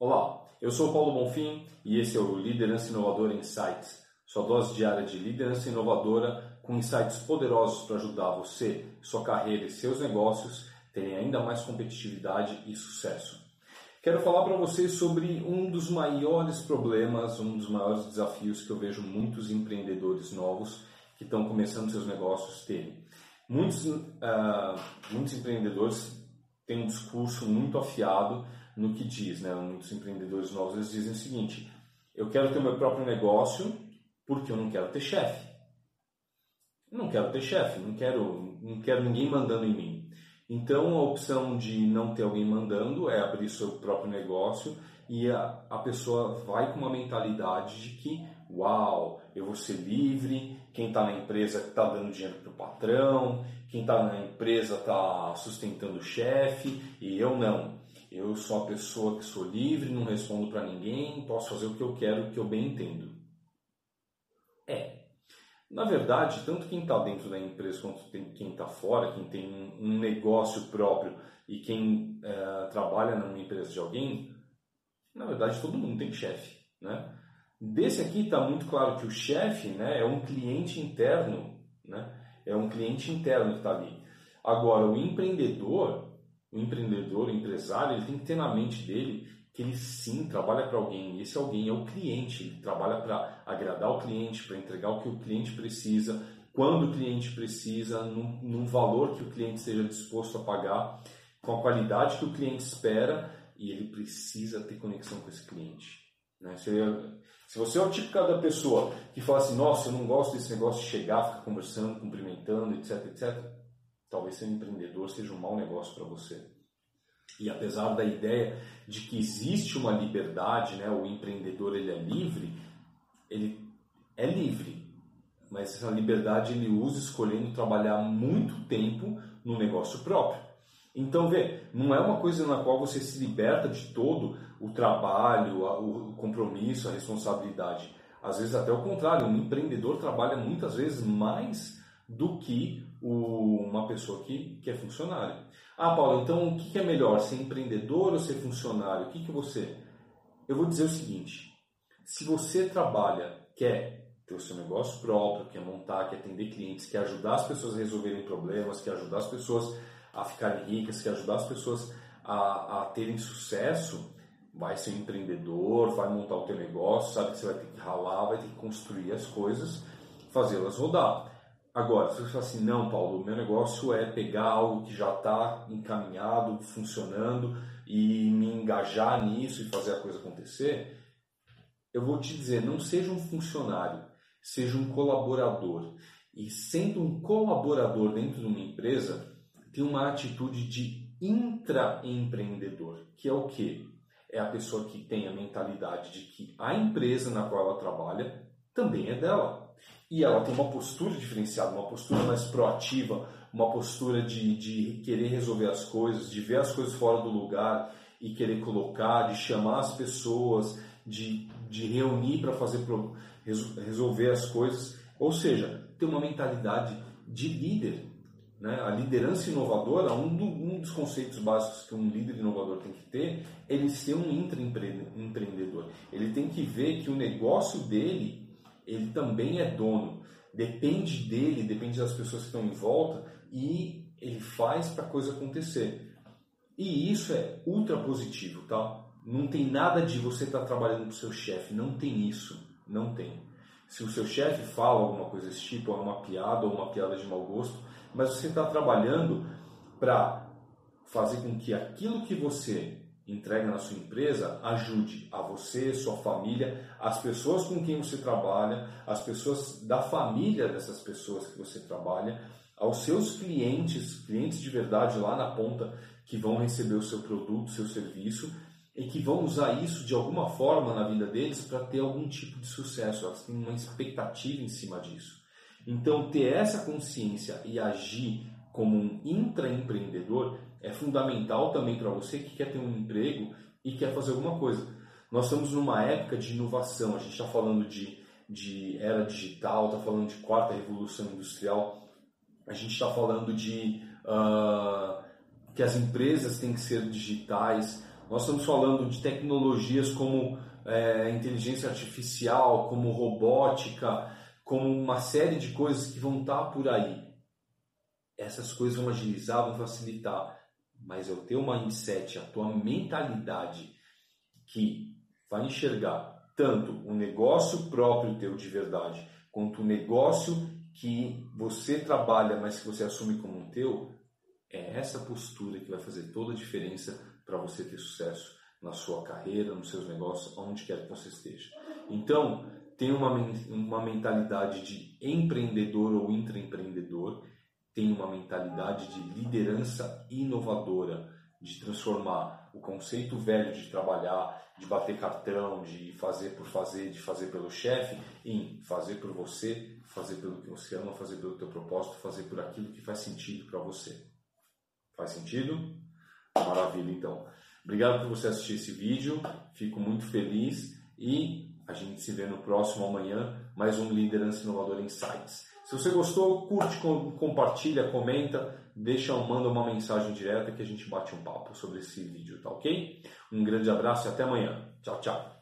Olá, eu sou Paulo Bonfim e esse é o Liderança Inovadora Insights, sua dose diária de liderança inovadora com insights poderosos para ajudar você, sua carreira e seus negócios terem ainda mais competitividade e sucesso. Quero falar para vocês sobre um dos maiores problemas, um dos maiores desafios que eu vejo muitos empreendedores novos que estão começando seus negócios terem. Muitos, uh, muitos empreendedores têm um discurso muito afiado no que diz, né? Muitos empreendedores novos eles dizem o seguinte: eu quero ter o meu próprio negócio porque eu não quero ter chefe. Não quero ter chefe, não quero, não quero ninguém mandando em mim. Então a opção de não ter alguém mandando é abrir seu próprio negócio e a, a pessoa vai com uma mentalidade de que, uau, eu vou ser livre, quem está na empresa está dando dinheiro para o patrão, quem está na empresa está sustentando o chefe e eu não. Eu sou a pessoa que sou livre, não respondo para ninguém, posso fazer o que eu quero, o que eu bem entendo. É. Na verdade, tanto quem está dentro da empresa quanto quem está fora, quem tem um negócio próprio e quem é, trabalha numa empresa de alguém, na verdade todo mundo tem chefe, né? Desse aqui está muito claro que o chefe né, é um cliente interno, né? é um cliente interno que está ali. Agora, o empreendedor, o empreendedor, o empresário, ele tem que ter na mente dele que ele sim trabalha para alguém, esse alguém é o cliente, ele trabalha para agradar o cliente, para entregar o que o cliente precisa, quando o cliente precisa, num, num valor que o cliente esteja disposto a pagar, com a qualidade que o cliente espera, e ele precisa ter conexão com esse cliente. Né? Se, se, você é o tipo da pessoa que fala assim, nossa, eu não gosto desse negócio de chegar, ficar conversando, cumprimentando, etc, etc, talvez ser empreendedor seja um mau negócio para você. E apesar da ideia de que existe uma liberdade, né, o empreendedor ele é livre, ele é livre, mas essa liberdade ele usa escolhendo trabalhar muito tempo no negócio próprio. Então, vê, não é uma coisa na qual você se liberta de todo o trabalho, o compromisso, a responsabilidade. Às vezes, até o contrário, um empreendedor trabalha muitas vezes mais do que o, uma pessoa que, que é funcionário. Ah, Paulo, então o que, é melhor, ser empreendedor ou ser funcionário? O que, que você. Eu vou dizer o seguinte: se você trabalha, quer ter o seu negócio próprio, quer montar, quer atender clientes, quer ajudar as pessoas a resolverem problemas, quer ajudar as pessoas a ficarem ricas, quer ajudar as pessoas a, a terem sucesso, vai ser empreendedor, vai montar o teu negócio, sabe que você vai ter que ralar, vai ter que construir as coisas, fazê-las rodar. Agora, se você fala assim, não, Paulo, o meu negócio é pegar algo que já está encaminhado, funcionando e me engajar nisso e fazer a coisa acontecer, eu vou te dizer, não seja um funcionário, seja um colaborador. E sendo um colaborador dentro de uma empresa, tem uma atitude de intraempreendedor, que é o quê? É a pessoa que tem a mentalidade de que a empresa na qual ela trabalha também é dela e ela tem uma postura diferenciada, uma postura mais proativa, uma postura de, de querer resolver as coisas, de ver as coisas fora do lugar e querer colocar, de chamar as pessoas, de, de reunir para fazer resolver as coisas. Ou seja, ter uma mentalidade de líder. Né? A liderança inovadora, um, do, um dos conceitos básicos que um líder inovador tem que ter, é ele ser um intraempreendedor. Ele tem que ver que o negócio dele ele também é dono. Depende dele, depende das pessoas que estão em volta e ele faz para a coisa acontecer. E isso é ultra positivo, tá? Não tem nada de você estar tá trabalhando para o seu chefe, não tem isso, não tem. Se o seu chefe fala alguma coisa desse tipo, é uma piada ou uma piada de mau gosto, mas você está trabalhando para fazer com que aquilo que você entrega na sua empresa ajude a você, sua família, as pessoas com quem você trabalha, as pessoas da família dessas pessoas que você trabalha, aos seus clientes, clientes de verdade lá na ponta que vão receber o seu produto, seu serviço e que vão usar isso de alguma forma na vida deles para ter algum tipo de sucesso. Elas têm uma expectativa em cima disso. Então, ter essa consciência e agir como um intraempreendedor é fundamental também para você que quer ter um emprego e quer fazer alguma coisa. Nós estamos numa época de inovação, a gente está falando de, de era digital, está falando de quarta revolução industrial, a gente está falando de uh, que as empresas têm que ser digitais, nós estamos falando de tecnologias como é, inteligência artificial, como robótica, como uma série de coisas que vão estar por aí. Essas coisas vão agilizar, vão facilitar, mas é o teu mindset, a tua mentalidade que vai enxergar tanto o negócio próprio teu de verdade, quanto o negócio que você trabalha, mas que você assume como um teu, é essa postura que vai fazer toda a diferença para você ter sucesso na sua carreira, nos seus negócios, onde quer que você esteja. Então, tenha uma, uma mentalidade de empreendedor ou intraempreendedor, tenha uma mentalidade de liderança inovadora, de transformar o conceito velho de trabalhar, de bater cartão, de fazer por fazer, de fazer pelo chefe, em fazer por você, fazer pelo que você ama, fazer pelo teu propósito, fazer por aquilo que faz sentido para você. Faz sentido? Maravilha, então. Obrigado por você assistir esse vídeo, fico muito feliz e a gente se vê no próximo amanhã, mais um Liderança Inovadora Insights. Se você gostou, curte, compartilha, comenta, deixa, manda uma mensagem direta que a gente bate um papo sobre esse vídeo, tá ok? Um grande abraço e até amanhã. Tchau, tchau.